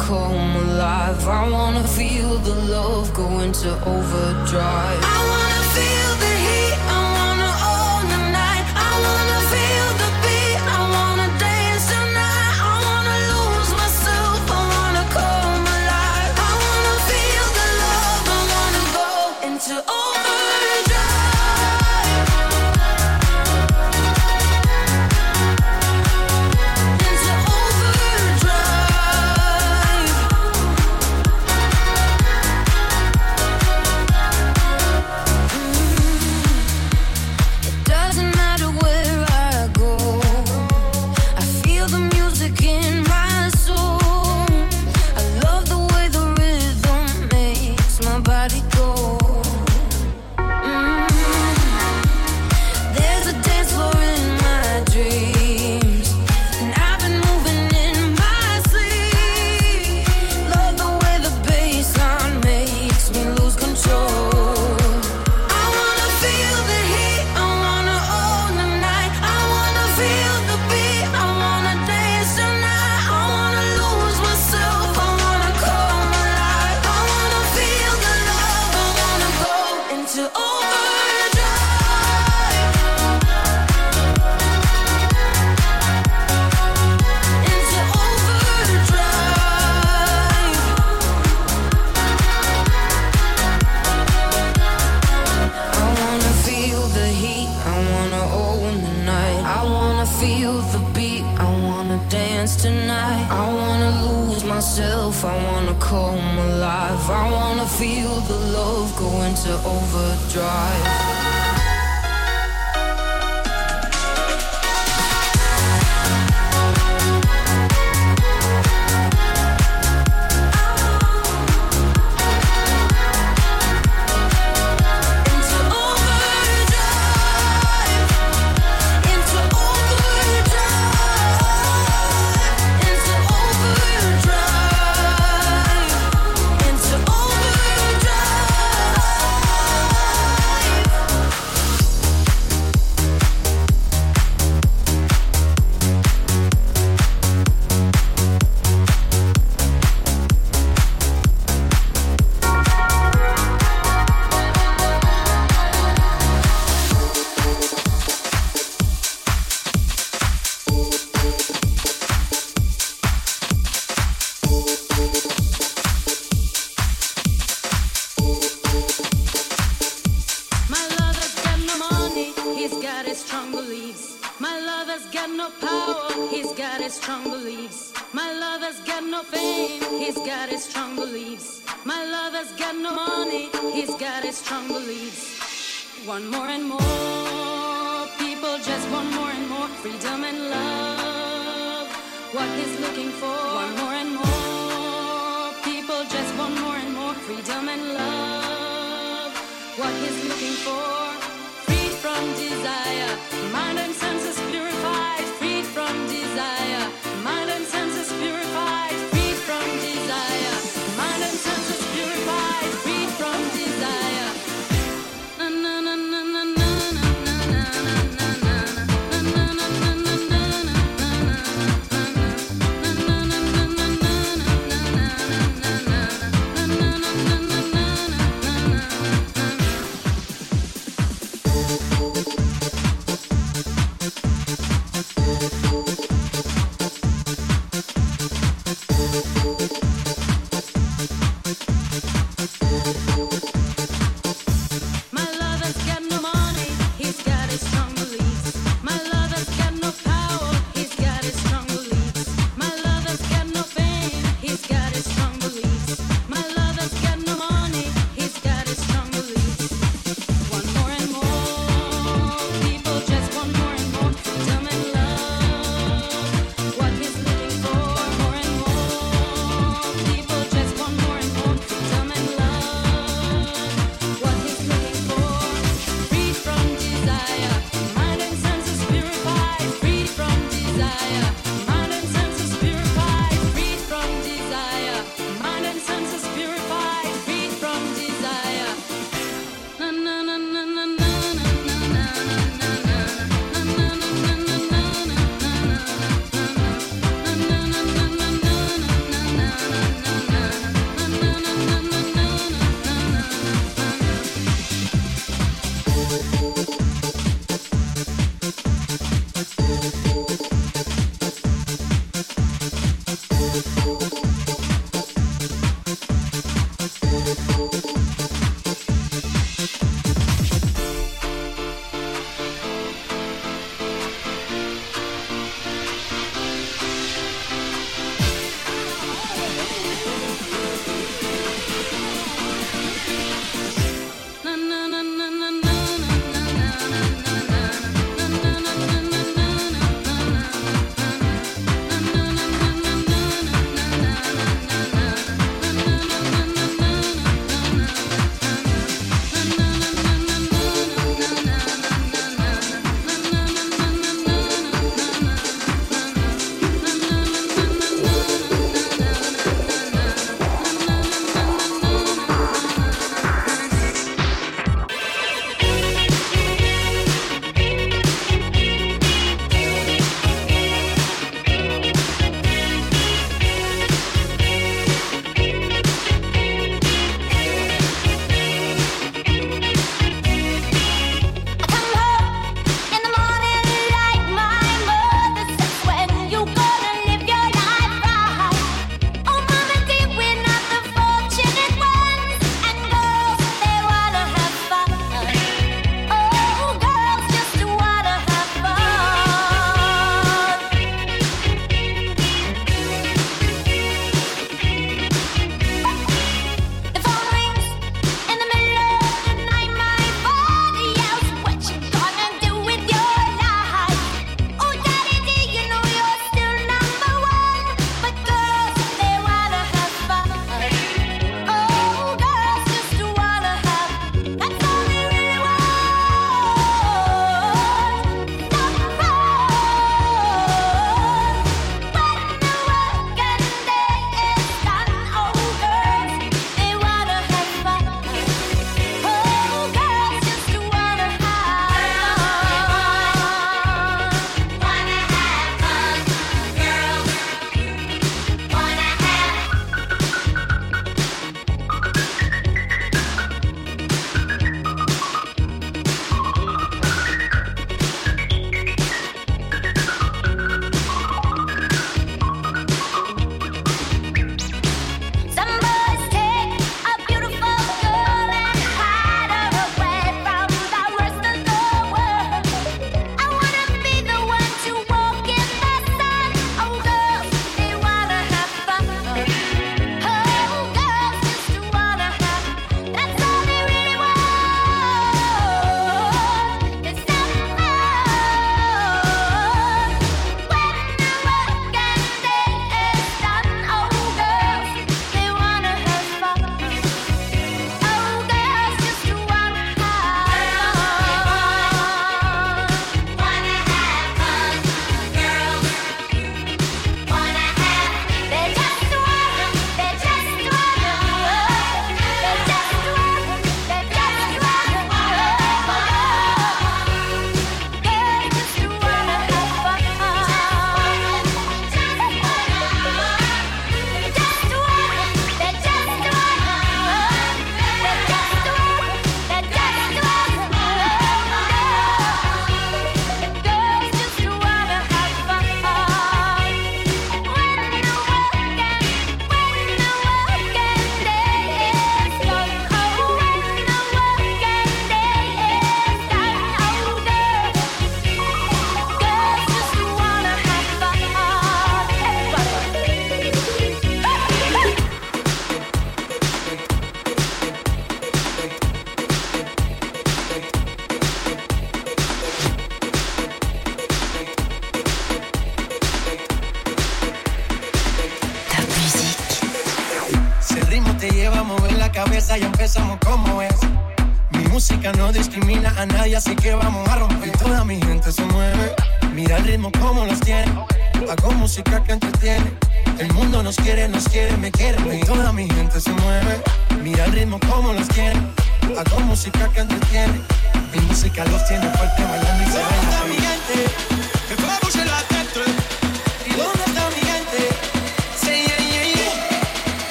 come alive. I wanna feel the love go into overdrive. to overdrive. more and more freedom and love. What he's looking for, free from desire, mind and senses purified.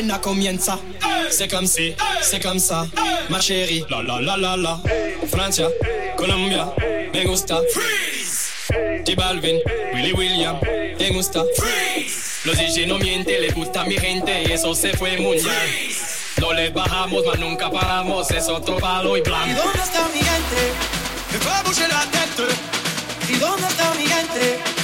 Pena comienza. C'est comme si, c'est comme ça, ma chérie. La la la la la. Francia, Colombia, me gusta. Freeze. J Balvin, Willy William, me gusta. Freeze. Los DJ no mienten, les gusta mi gente y eso se fue muy bien. No les bajamos, mas nunca paramos, es otro palo y plan. ¿Y dónde está mi gente? Me fue a la tête. ¿Y dónde está mi gente?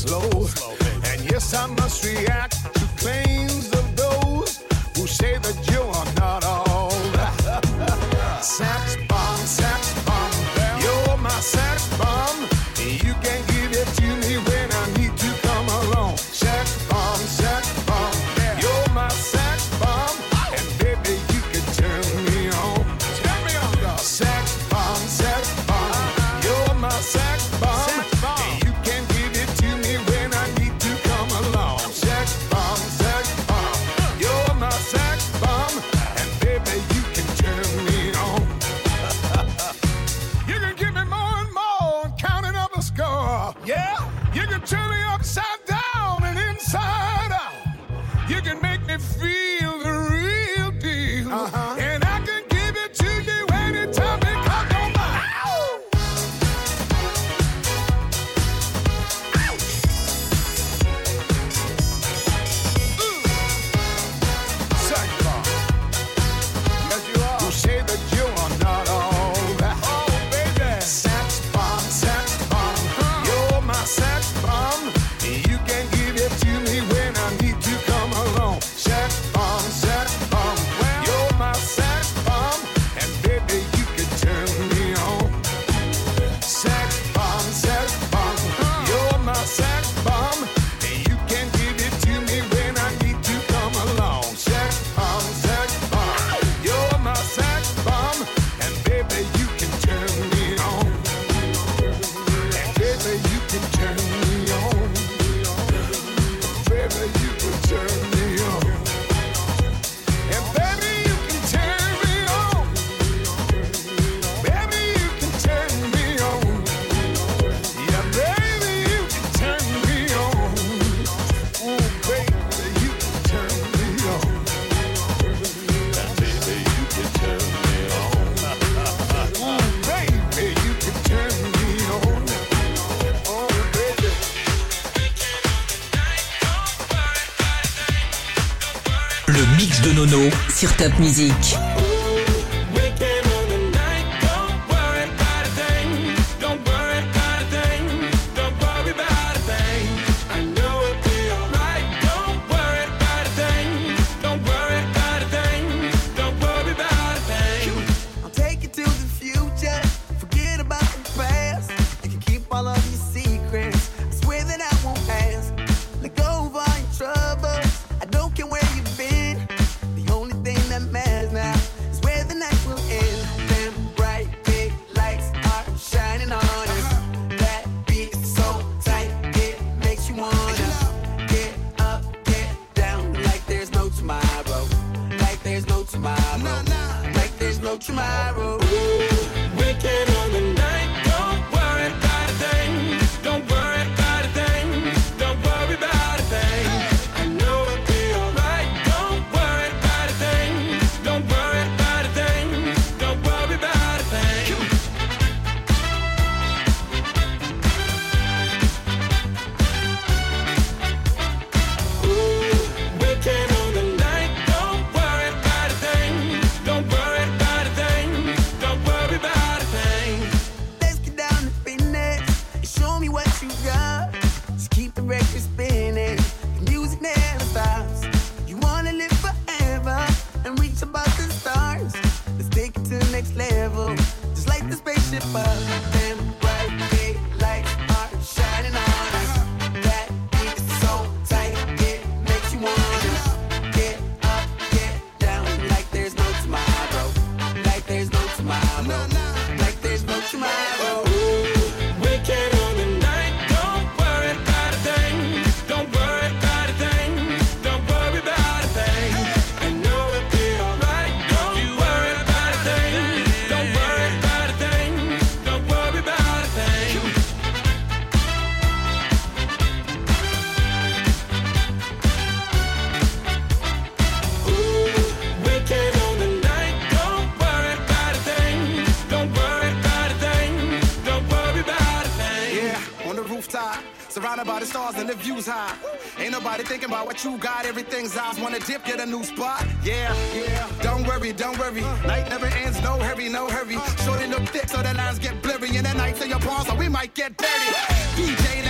slow. And yes, I must react. Top Music. what you got. Everything's eyes wanna dip, get a new spot. Yeah, yeah. Don't worry, don't worry. Night never ends, no hurry, no hurry. Shorty look thick, so the lines get blurry. And the nights in your palms, so we might get dirty. DJ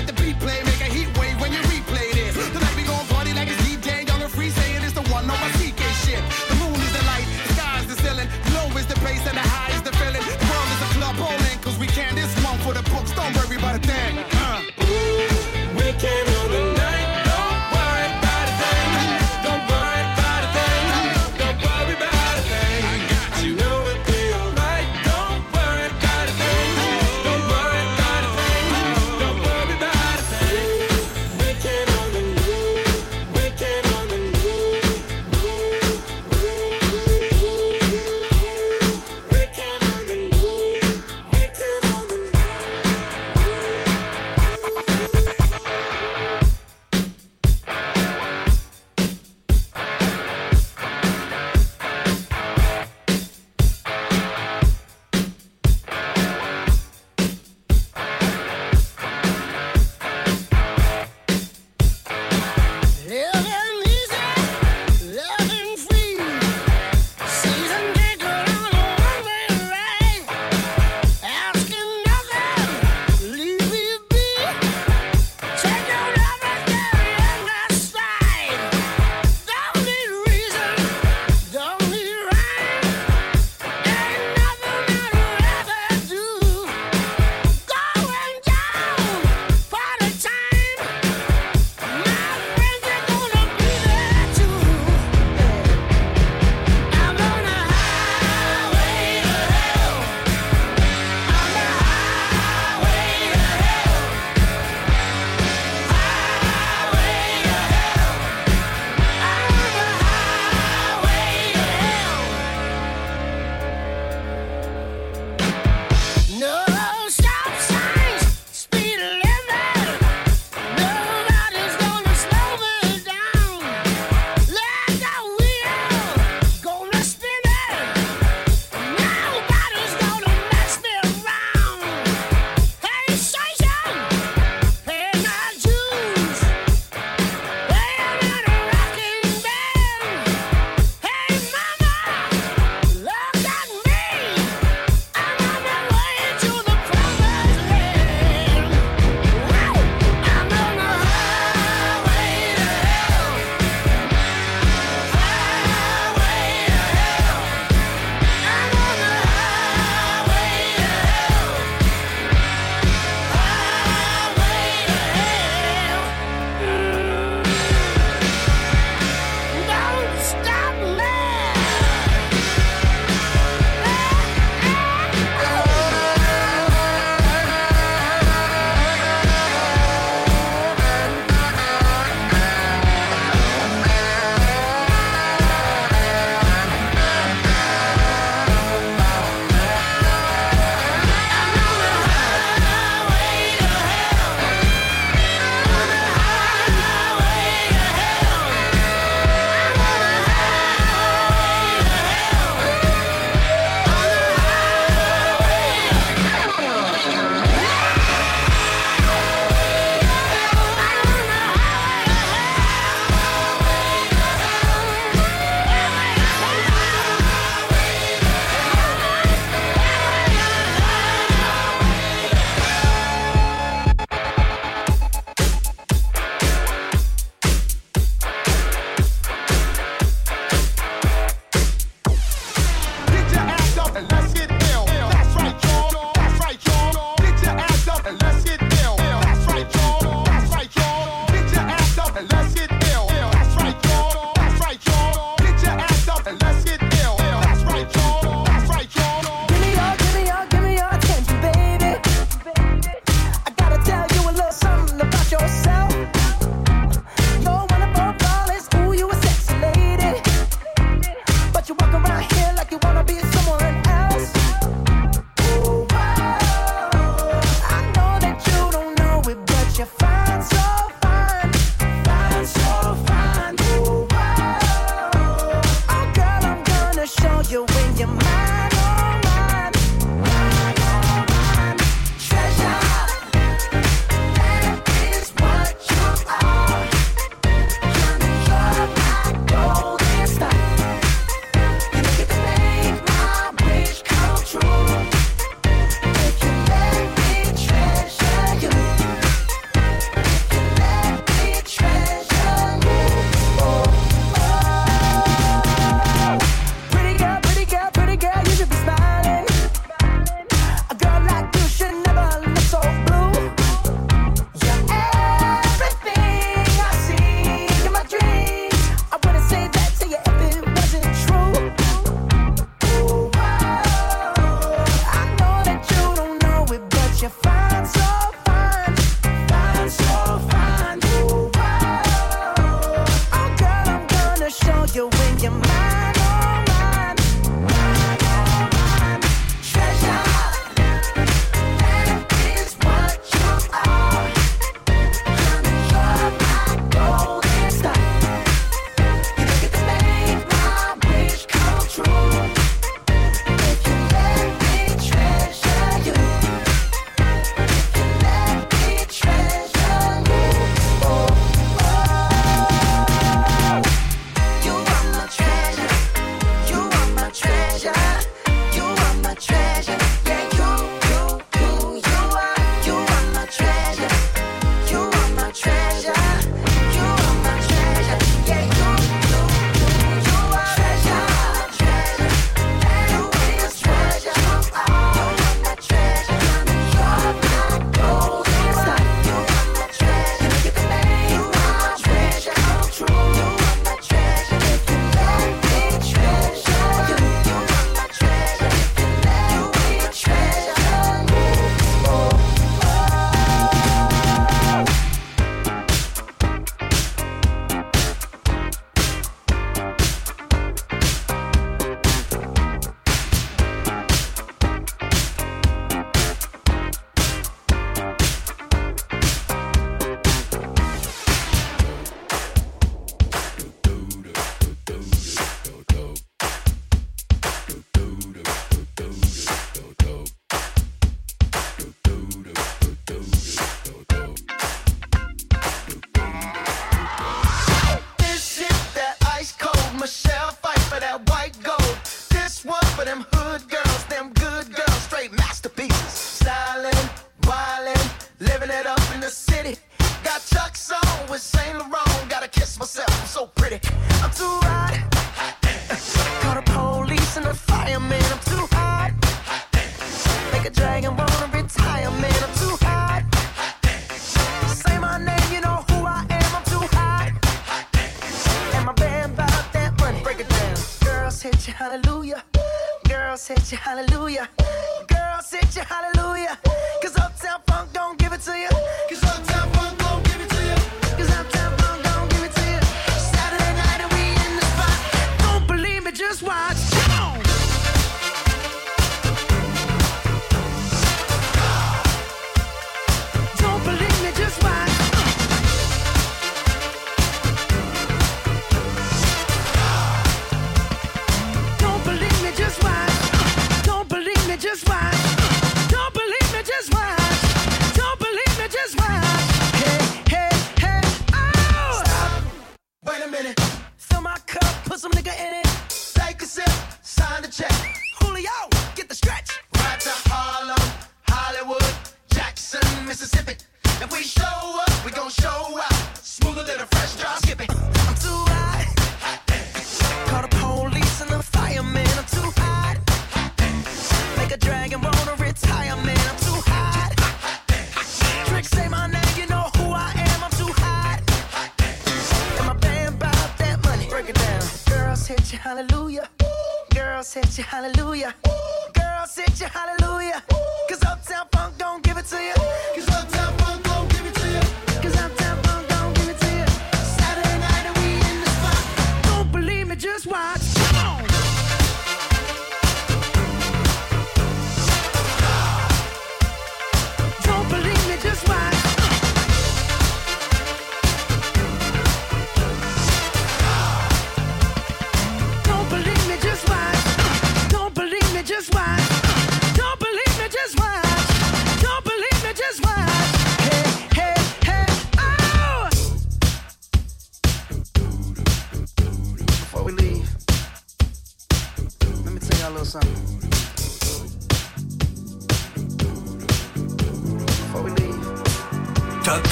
Top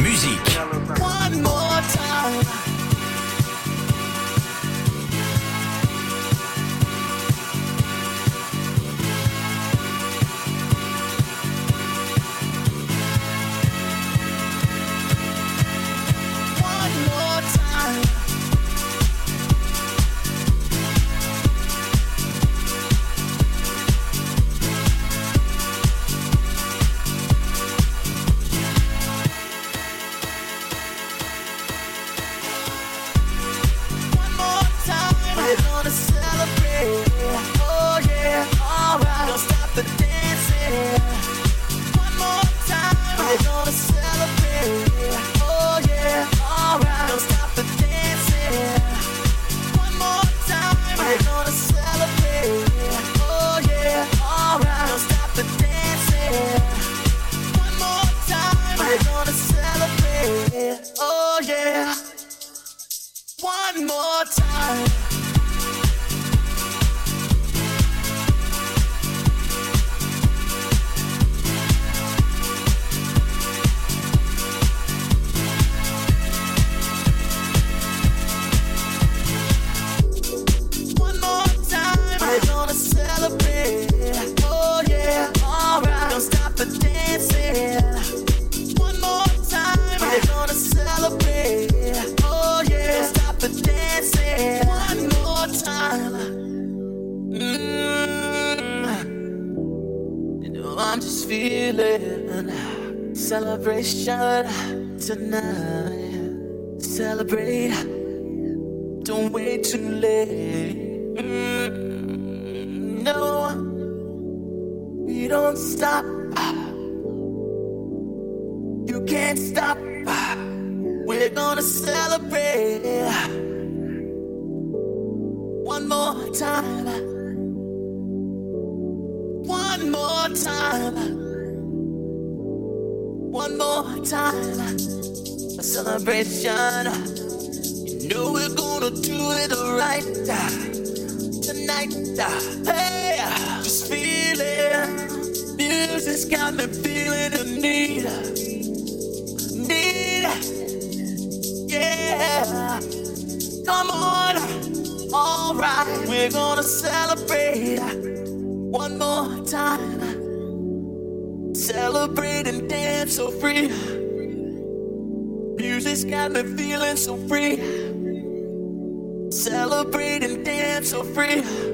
musique. One more time. don't stop. You can't stop. We're gonna celebrate one more time. One more time. One more time. A celebration. You know we're gonna do it right tonight. Hey, just feel it music's got me feeling the need. Need. Yeah. Come on. All right. We're going to celebrate one more time. Celebrate and dance so free. Music's got me feeling so free. Celebrate and dance so free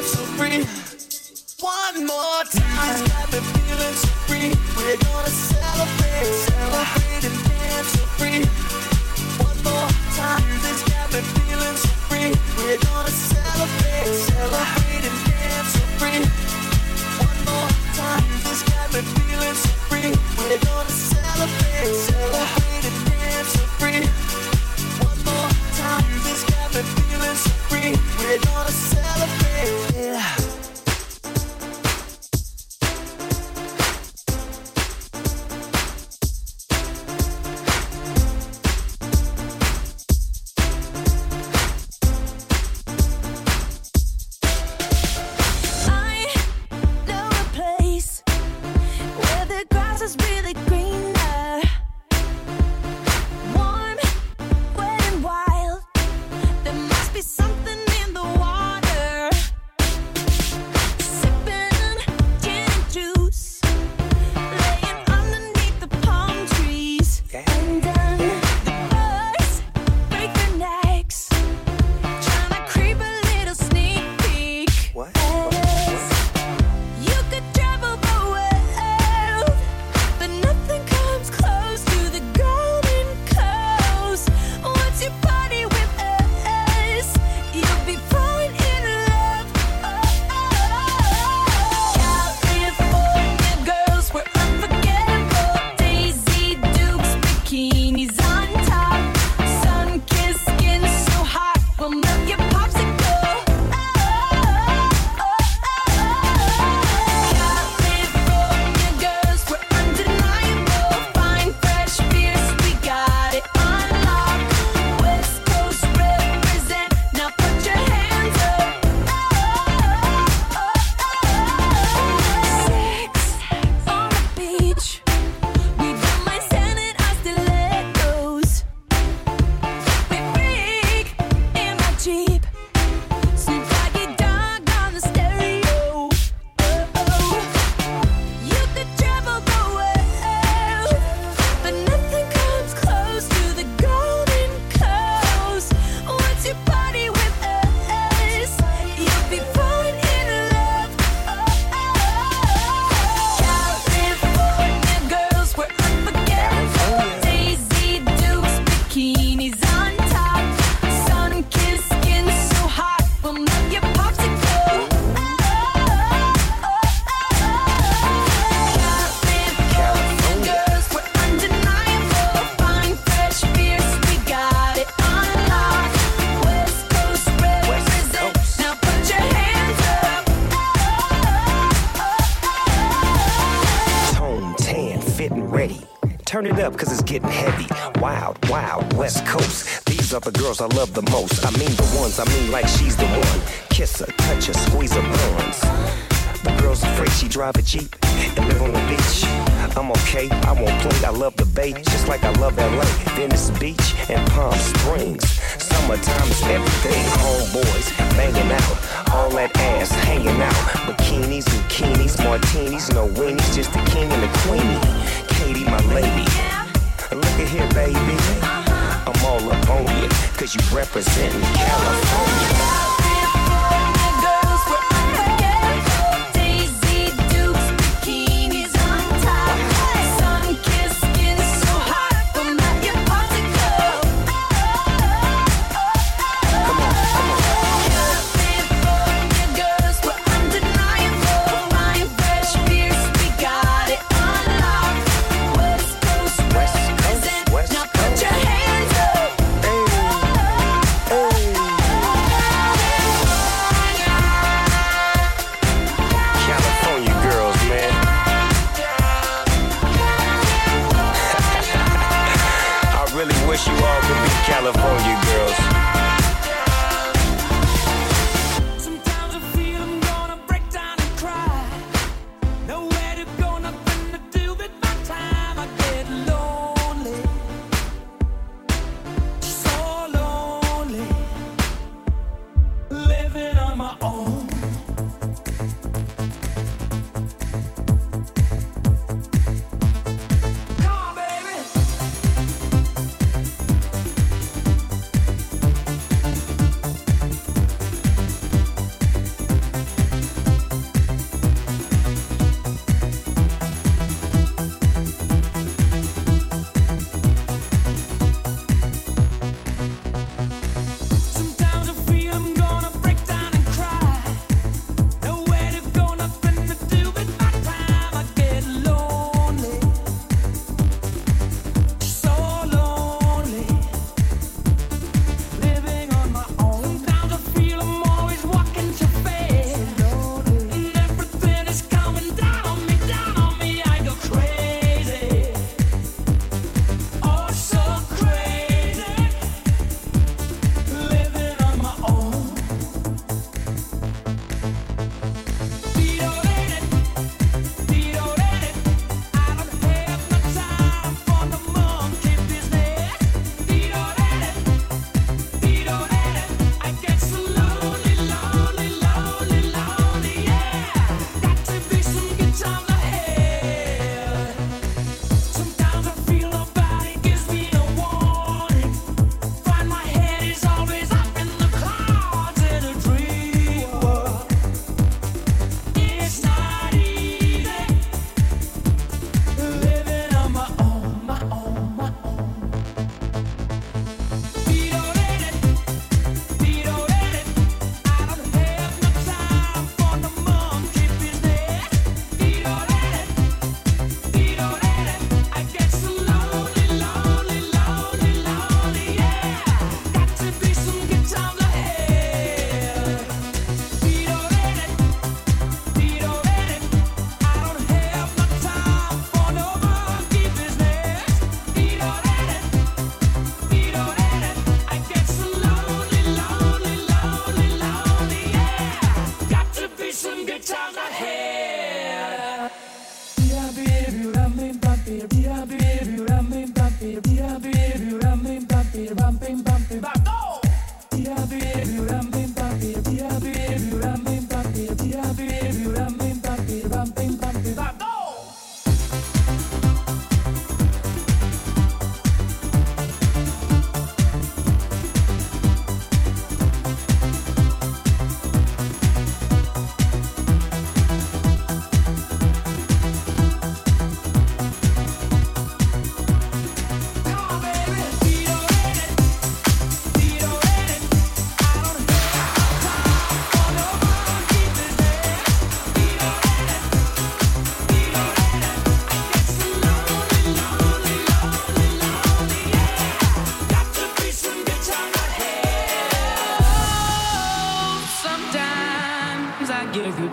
feeling so free. One more time, I got been feeling so free. We're gonna celebrate, celebrate and dance so free. One more time, this got me feeling so free. We're gonna celebrate, celebrate and dance so free. One more time, this got me feeling so free. We're gonna celebrate, celebrate and dance so free.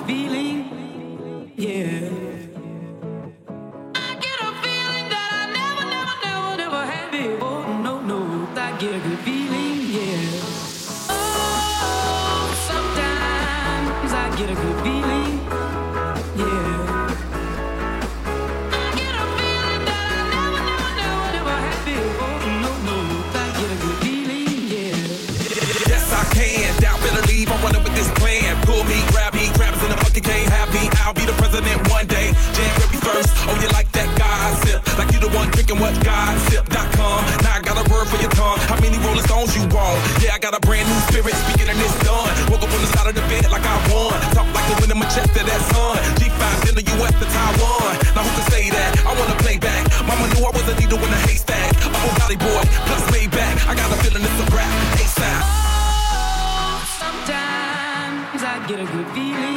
feeling wall. Yeah, I got a brand new spirit, speaking and it's done. Woke up on the side of the bed like I won. Talk like the wind in my chest to that sun. G5 in the US to Taiwan. Now who can say that? I wanna play back. Mama knew I was a needle in a haystack. I'm a body boy, plus laid back. I got a feeling it's a rap. ASAP. Oh, sometimes I get a good feeling.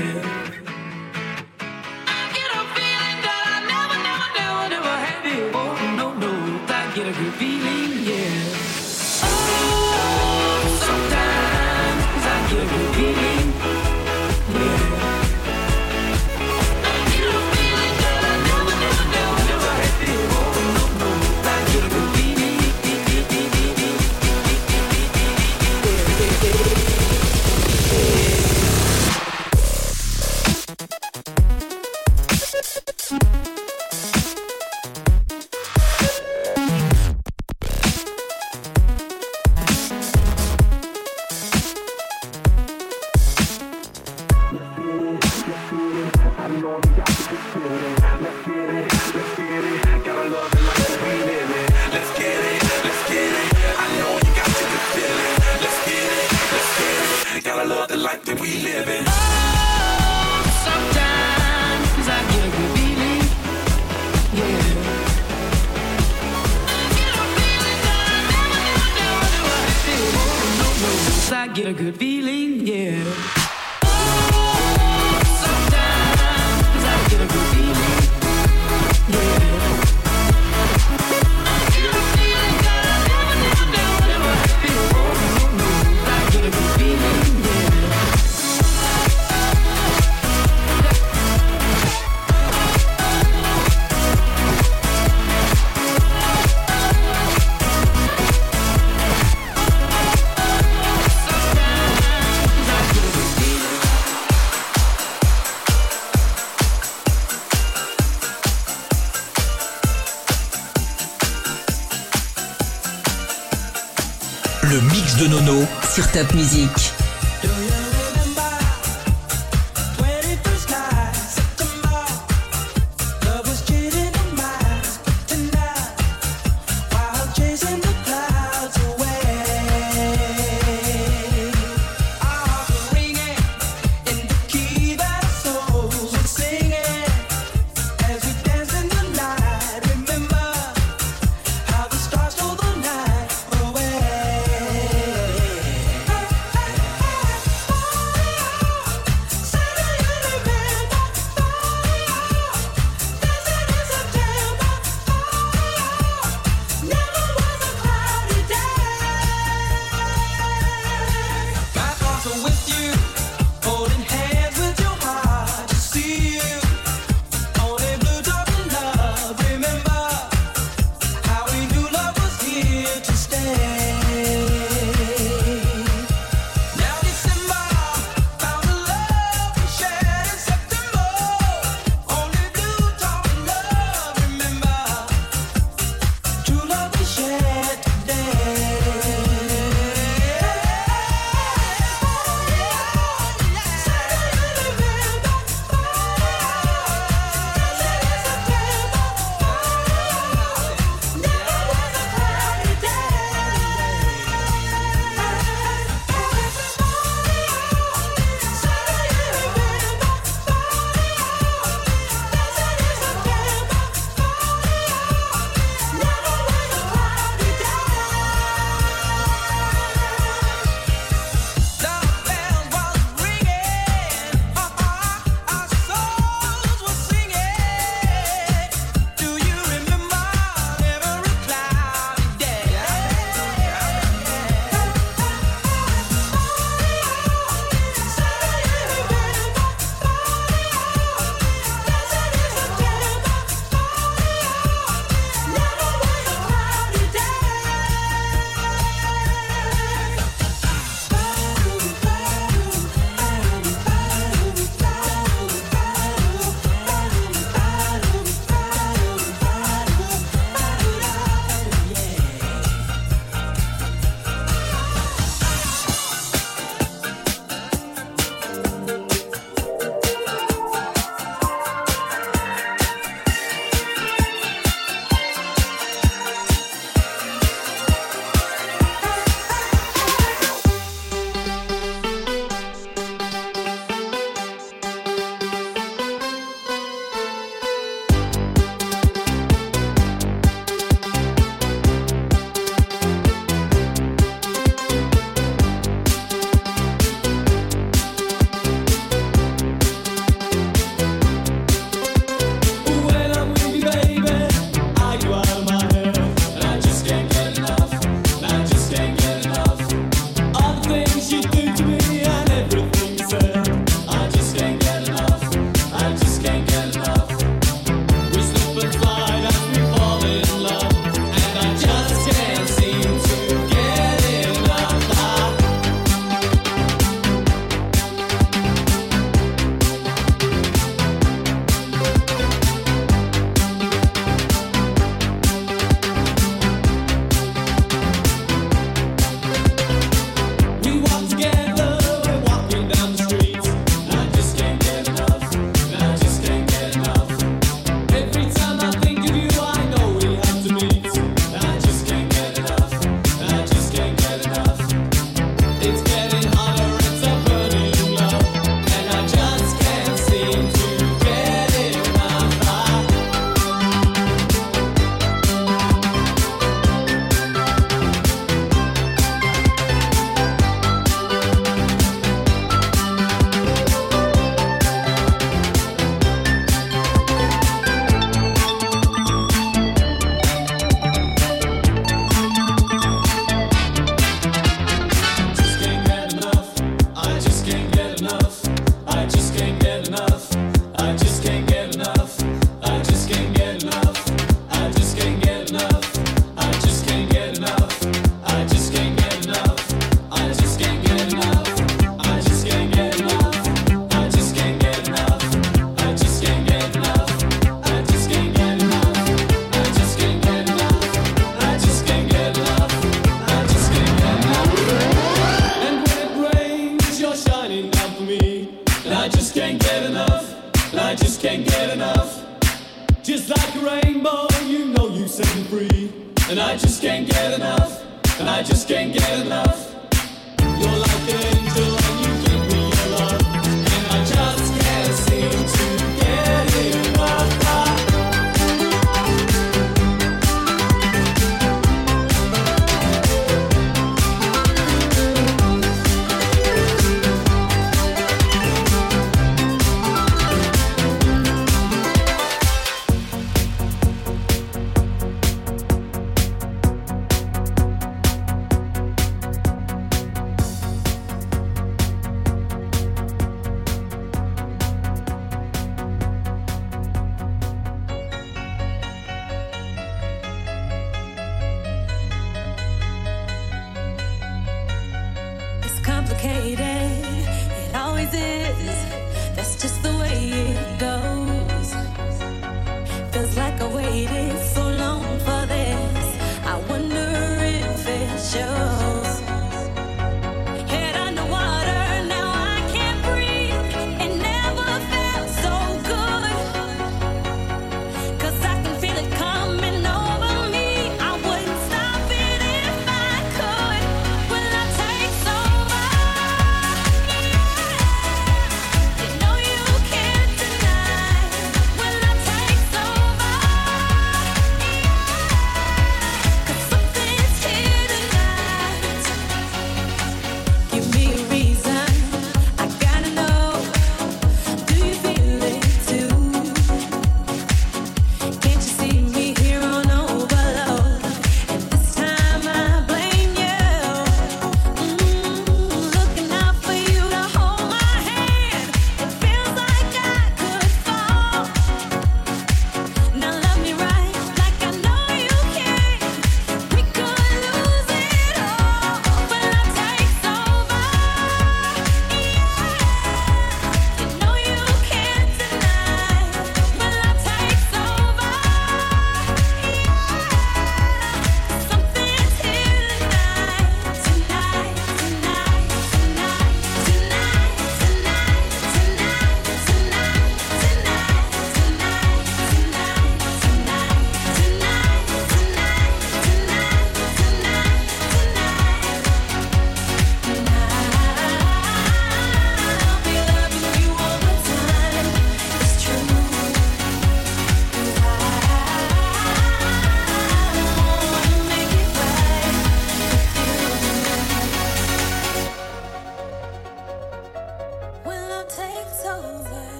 sur Top Music.